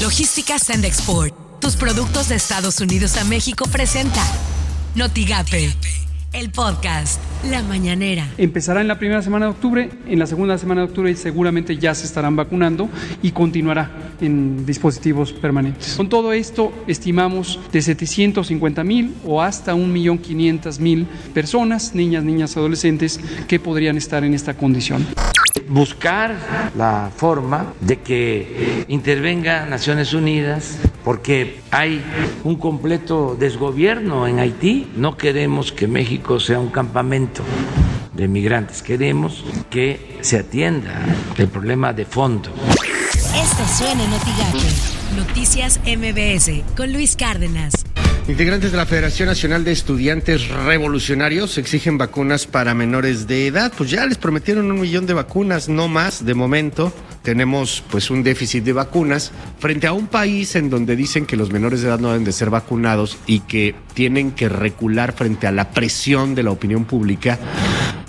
Logística Send Export. Tus productos de Estados Unidos a México presenta Notigape, el podcast La Mañanera. Empezará en la primera semana de octubre, en la segunda semana de octubre seguramente ya se estarán vacunando y continuará en dispositivos permanentes. Con todo esto, estimamos de 750 mil o hasta 1.500.000 personas, niñas, niñas, adolescentes, que podrían estar en esta condición buscar la forma de que intervenga Naciones Unidas porque hay un completo desgobierno en Haití. No queremos que México sea un campamento de migrantes, queremos que se atienda el problema de fondo. Esto suena en Noticias MBS con Luis Cárdenas. Integrantes de la Federación Nacional de Estudiantes Revolucionarios exigen vacunas para menores de edad. Pues ya les prometieron un millón de vacunas, no más de momento. Tenemos pues un déficit de vacunas frente a un país en donde dicen que los menores de edad no deben de ser vacunados y que tienen que recular frente a la presión de la opinión pública.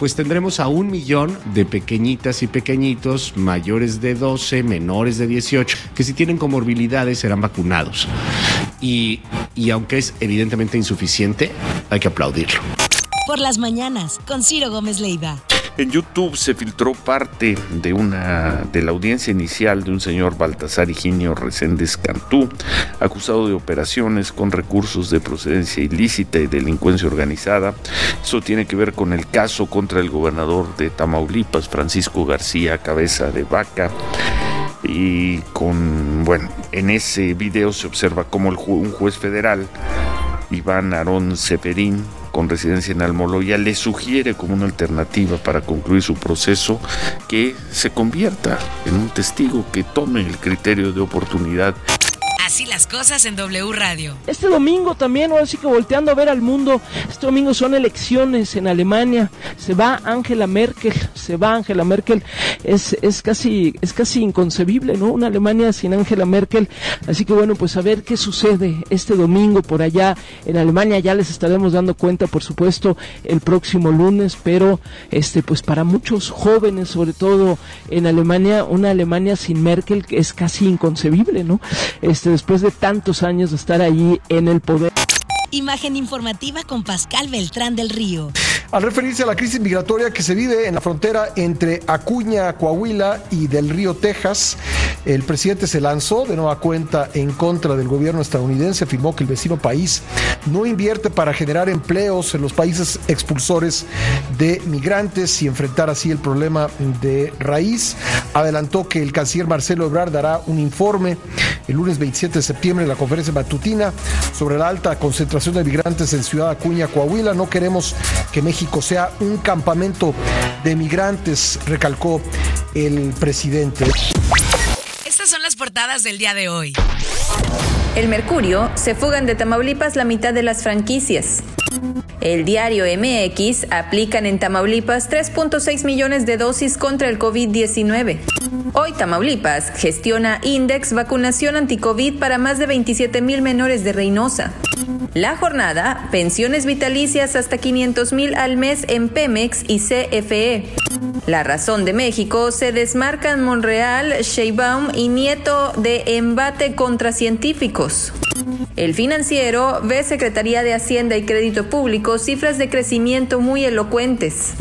Pues tendremos a un millón de pequeñitas y pequeñitos mayores de 12, menores de 18, que si tienen comorbilidades serán vacunados. Y, y aunque es evidentemente insuficiente, hay que aplaudirlo. Por las mañanas, con Ciro Gómez Leiva. En YouTube se filtró parte de una de la audiencia inicial de un señor Baltasar Higinio Reséndez Cantú, acusado de operaciones con recursos de procedencia ilícita y delincuencia organizada. Eso tiene que ver con el caso contra el gobernador de Tamaulipas, Francisco García Cabeza de Vaca y con, bueno, en ese video se observa como un juez federal, Iván Aarón Seferín, con residencia en Almoloya, le sugiere como una alternativa para concluir su proceso que se convierta en un testigo que tome el criterio de oportunidad Así las cosas en W Radio. Este domingo también, ahora sí que volteando a ver al mundo, este domingo son elecciones en Alemania. Se va Angela Merkel, se va Angela Merkel. Es, es, casi, es casi inconcebible, ¿no? Una Alemania sin Angela Merkel. Así que bueno, pues a ver qué sucede este domingo por allá en Alemania. Ya les estaremos dando cuenta, por supuesto, el próximo lunes, pero este, pues para muchos jóvenes, sobre todo en Alemania, una Alemania sin Merkel es casi inconcebible, ¿no? Este, después de tantos años de estar ahí en el poder. Imagen informativa con Pascal Beltrán del Río. Al referirse a la crisis migratoria que se vive en la frontera entre Acuña, Coahuila y del Río, Texas, el presidente se lanzó de nueva cuenta en contra del gobierno estadounidense, afirmó que el vecino país no invierte para generar empleos en los países expulsores de migrantes y enfrentar así el problema de raíz. Adelantó que el canciller Marcelo Ebrard dará un informe el lunes 27 de septiembre en la conferencia matutina sobre la alta concentración de migrantes en Ciudad Acuña, Coahuila. No queremos que México sea un campamento de migrantes, recalcó el presidente. Estas son las portadas del día de hoy. El Mercurio se fugan de Tamaulipas la mitad de las franquicias. El diario MX aplican en Tamaulipas 3.6 millones de dosis contra el COVID-19. Hoy Tamaulipas gestiona Index vacunación anticovid para más de 27 mil menores de Reynosa. La jornada, pensiones vitalicias hasta 500 mil al mes en Pemex y CFE. La razón de México se desmarcan Monreal, Sheinbaum y Nieto de embate contra científicos. El financiero ve Secretaría de Hacienda y Crédito Público cifras de crecimiento muy elocuentes.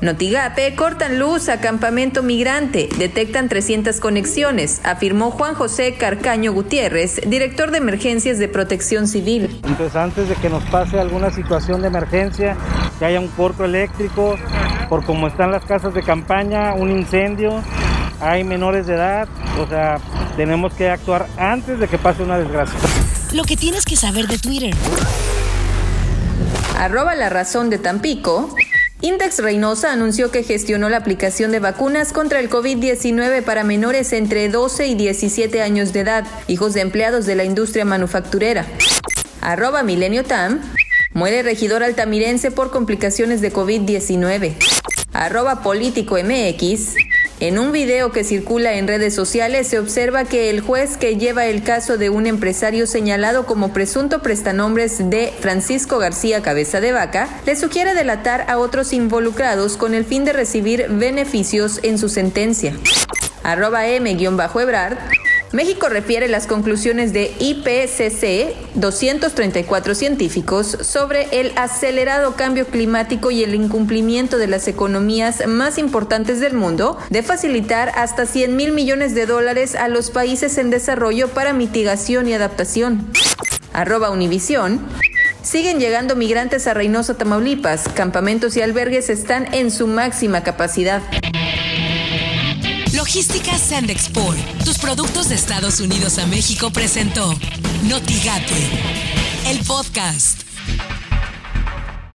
Notigape cortan luz a campamento migrante, detectan 300 conexiones, afirmó Juan José Carcaño Gutiérrez, director de emergencias de protección civil. Entonces antes de que nos pase alguna situación de emergencia, que haya un corto eléctrico, por cómo están las casas de campaña, un incendio, hay menores de edad, o sea, tenemos que actuar antes de que pase una desgracia. Lo que tienes que saber de Twitter. Arroba la razón de Tampico. Index Reynosa anunció que gestionó la aplicación de vacunas contra el COVID-19 para menores entre 12 y 17 años de edad, hijos de empleados de la industria manufacturera. Arroba Milenio Tam. Muere regidor altamirense por complicaciones de COVID-19. Arroba Político MX. En un video que circula en redes sociales se observa que el juez que lleva el caso de un empresario señalado como presunto prestanombres de Francisco García Cabeza de Vaca le sugiere delatar a otros involucrados con el fin de recibir beneficios en su sentencia. Arroba M-Ebrard México refiere las conclusiones de IPCC, 234 científicos, sobre el acelerado cambio climático y el incumplimiento de las economías más importantes del mundo de facilitar hasta 100 mil millones de dólares a los países en desarrollo para mitigación y adaptación. Arroba Univisión. Siguen llegando migrantes a Reynosa, Tamaulipas. Campamentos y albergues están en su máxima capacidad. Logística Sandexport, tus productos de Estados Unidos a México presentó Notigate, el podcast.